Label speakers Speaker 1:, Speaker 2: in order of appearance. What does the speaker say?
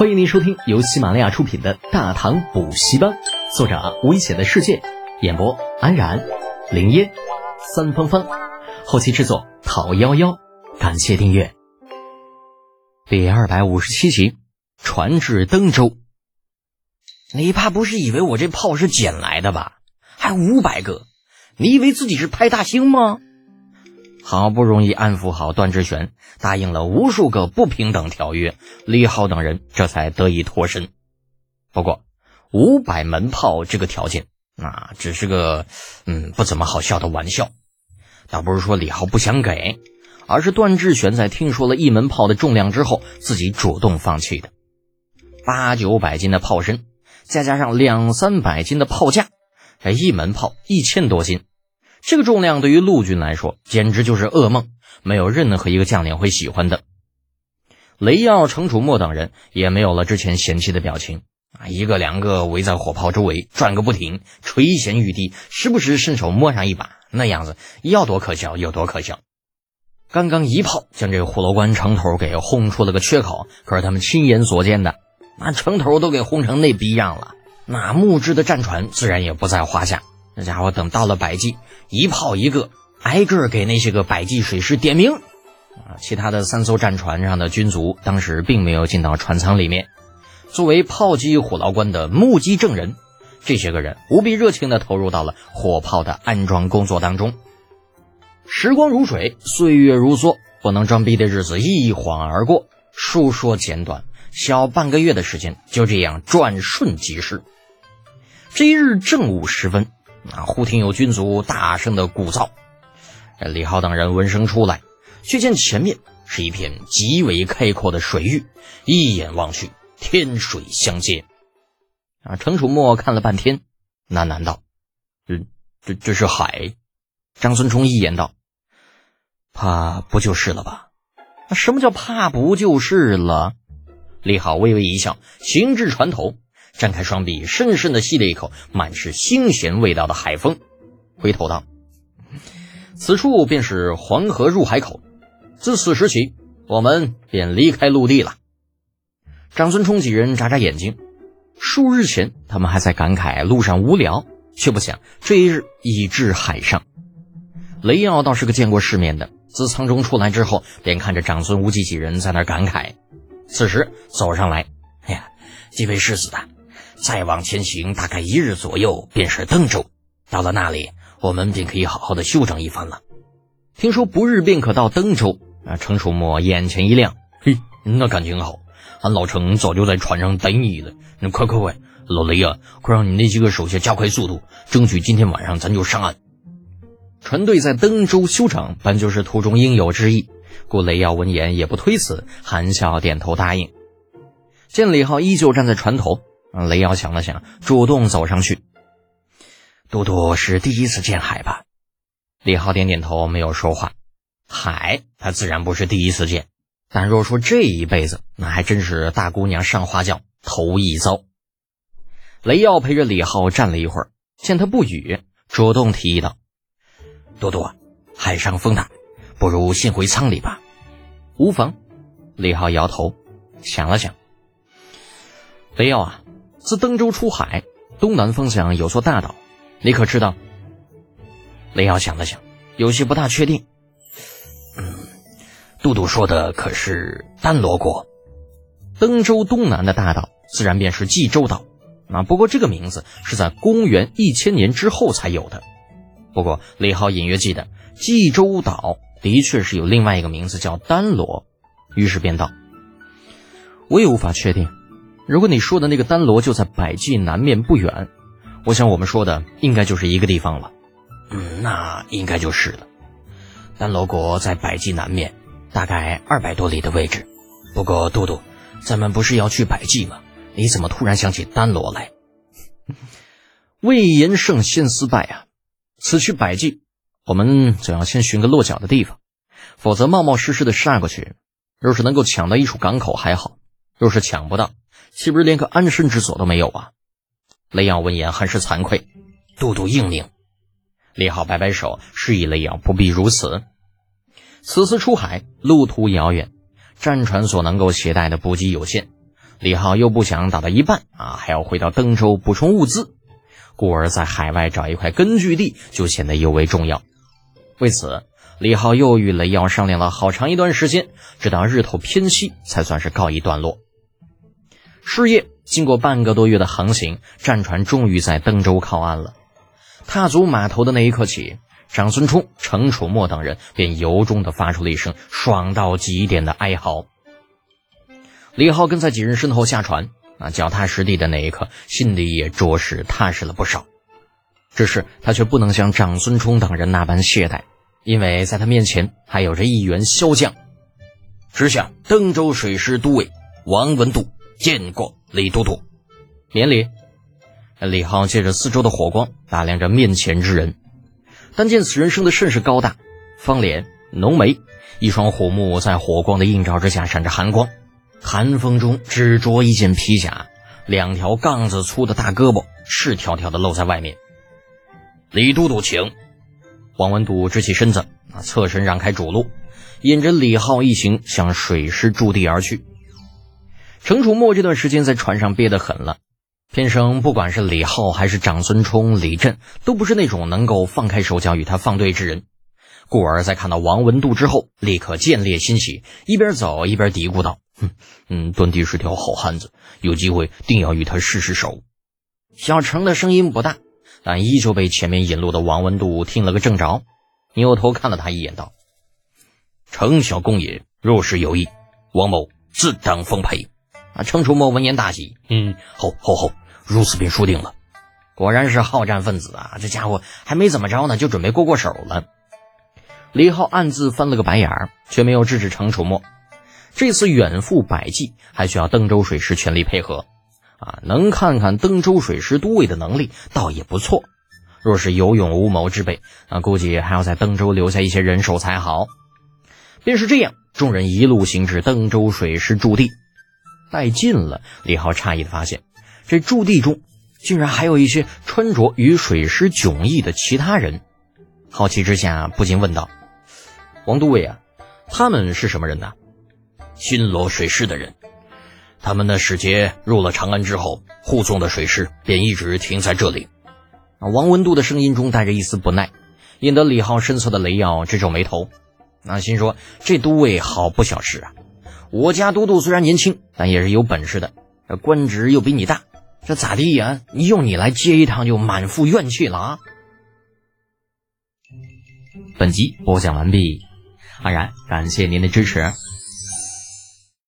Speaker 1: 欢迎您收听由喜马拉雅出品的《大唐补习班》，作者危险的世界，演播安然、林烟、三芳芳，后期制作讨幺幺，感谢订阅。第二百五十七集，传至登州。
Speaker 2: 你怕不是以为我这炮是捡来的吧？还五百个，你以为自己是派大星吗？好不容易安抚好段志玄，答应了无数个不平等条约，李浩等人这才得以脱身。不过，五百门炮这个条件，那只是个嗯不怎么好笑的玩笑。倒不是说李浩不想给，而是段志玄在听说了一门炮的重量之后，自己主动放弃的。八九百斤的炮身，再加上两三百斤的炮架，这一门炮一千多斤。这个重量对于陆军来说简直就是噩梦，没有任何一个将领会喜欢的。雷耀、程楚墨等人也没有了之前嫌弃的表情啊，一个两个围在火炮周围转个不停，垂涎欲滴，时不时伸手摸上一把，那样子要多可笑有多可笑。刚刚一炮将这个虎牢关城头给轰出了个缺口，可是他们亲眼所见的，那城头都给轰成那逼样了，那木质的战船自然也不在话下。这家伙等到了百济，一炮一个，挨个给那些个百济水师点名。啊，其他的三艘战船上的军卒当时并没有进到船舱里面。作为炮击虎牢关的目击证人，这些个人无比热情地投入到了火炮的安装工作当中。时光如水，岁月如梭，不能装逼的日子一晃而过。述说简短，小半个月的时间就这样转瞬即逝。这一日正午时分。啊！忽听有军卒大声的鼓噪，李浩等人闻声出来，却见前面是一片极为开阔的水域，一眼望去，天水相接。啊！程楚墨看了半天，喃喃道：“这、这、这是海。”张孙冲一言道：“怕不就是了吧？”什么叫怕不就是了？李浩微微一笑，行至船头。张开双臂，深深的吸了一口满是腥咸味道的海风，回头道：“此处便是黄河入海口，自此时起，我们便离开陆地了。”长孙冲几人眨眨眼睛，数日前他们还在感慨路上无聊，却不想这一日已至海上。雷耀倒是个见过世面的，自舱中出来之后，便看着长孙无忌几人在那感慨。此时走上来，哎呀，几位世子的。再往前行，大概一日左右，便是登州。到了那里，我们便可以好好的休整一番了。听说不日便可到登州，啊，程楚墨眼前一亮，嘿，那感情好，俺老程早就在船上等你了。那快快快，老雷呀，快让你那几个手下加快速度，争取今天晚上咱就上岸。船队在登州休整，本就是途中应有之意。故雷耀闻言也不推辞，含笑点头答应。见李浩依旧站在船头。雷瑶想了想，主动走上去。都督是第一次见海吧？李浩点点头，没有说话。海，他自然不是第一次见，但若说这一辈子，那还真是大姑娘上花轿头一遭。雷耀陪着李浩站了一会儿，见他不语，主动提议道：“多多，海上风大，不如先回舱里吧。”无妨。李浩摇头，想了想，雷耀啊。自登州出海，东南方向有座大岛，你可知道？雷耀想了想，有些不大确定。嗯，杜杜说的可是丹罗国？登州东南的大岛，自然便是冀州岛。啊，不过这个名字是在公元一千年之后才有的。不过李浩隐约记得，冀州岛的确是有另外一个名字叫丹罗，于是便道：“我也无法确定。”如果你说的那个丹罗就在百济南面不远，我想我们说的应该就是一个地方了。嗯，那应该就是了。丹罗国在百济南面，大概二百多里的位置。不过，杜杜，咱们不是要去百济吗？你怎么突然想起丹罗来？魏延胜先思败啊！此去百济，我们总要先寻个落脚的地方，否则冒冒失失的杀过去，若是能够抢到一处港口还好，若是抢不到。岂不是连个安身之所都没有啊？雷耀闻言很是惭愧，都督英明。李浩摆摆手，示意雷耀不必如此。此次出海，路途遥远，战船所能够携带的补给有限，李浩又不想打到一半啊，还要回到登州补充物资，故而在海外找一块根据地就显得尤为重要。为此，李浩又与雷耀商量了好长一段时间，直到日头偏西，才算是告一段落。事业经过半个多月的航行，战船终于在登州靠岸了。踏足码头的那一刻起，长孙冲、程楚墨等人便由衷地发出了一声爽到极点的哀嚎。李浩跟在几人身后下船，啊，脚踏实地的那一刻，心里也着实踏实了不少。只是他却不能像长孙冲等人那般懈怠，因为在他面前还有着一员骁将，直下登州水师都尉王文度见过李都督，免礼。李浩借着四周的火光打量着面前之人，但见此人生的甚是高大，方脸浓眉，一双虎目在火光的映照之下闪着寒光。寒风中只着一件皮甲，两条杠子粗的大胳膊赤条条的露在外面。李都督，请。王文度直起身子，侧身让开主路，引着李浩一行向水师驻地而去。程楚墨这段时间在船上憋得很了，偏生不管是李浩还是长孙冲、李振，都不是那种能够放开手脚与他放对之人。故而，在看到王文度之后，立刻见猎欣喜，一边走一边嘀咕道。哼，嗯，端地是条好汉子，有机会定要与他试试手。小程的声音不大，但依旧被前面引路的王文度听了个正着，扭头看了他一眼，道：“程小公爷若是有意，王某自当奉陪。”啊，程楚墨闻言大喜，嗯，吼吼吼，如此便输定了。果然是好战分子啊！这家伙还没怎么着呢，就准备过过手了。李浩暗自翻了个白眼儿，却没有制止程楚墨。这次远赴百济，还需要登州水师全力配合，啊，能看看登州水师都尉的能力，倒也不错。若是有勇无谋之辈，那估计还要在登州留下一些人手才好。便是这样，众人一路行至登州水师驻地，带近了，李浩诧异的发现，这驻地中竟然还有一些穿着与水师迥异的其他人。好奇之下，不禁问道：“王都尉啊，他们是什么人呢？”新罗水师的人，他们的使节入了长安之后，护送的水师便一直停在这里。王文度的声音中带着一丝不耐，引得李浩身侧的雷耀直皱眉头。那心说：这都尉好不小事啊！我家都督虽然年轻，但也是有本事的，官职又比你大，这咋地呀？用你来接一趟就满腹怨气了啊！
Speaker 1: 本集播讲完毕，安然感谢您的支持。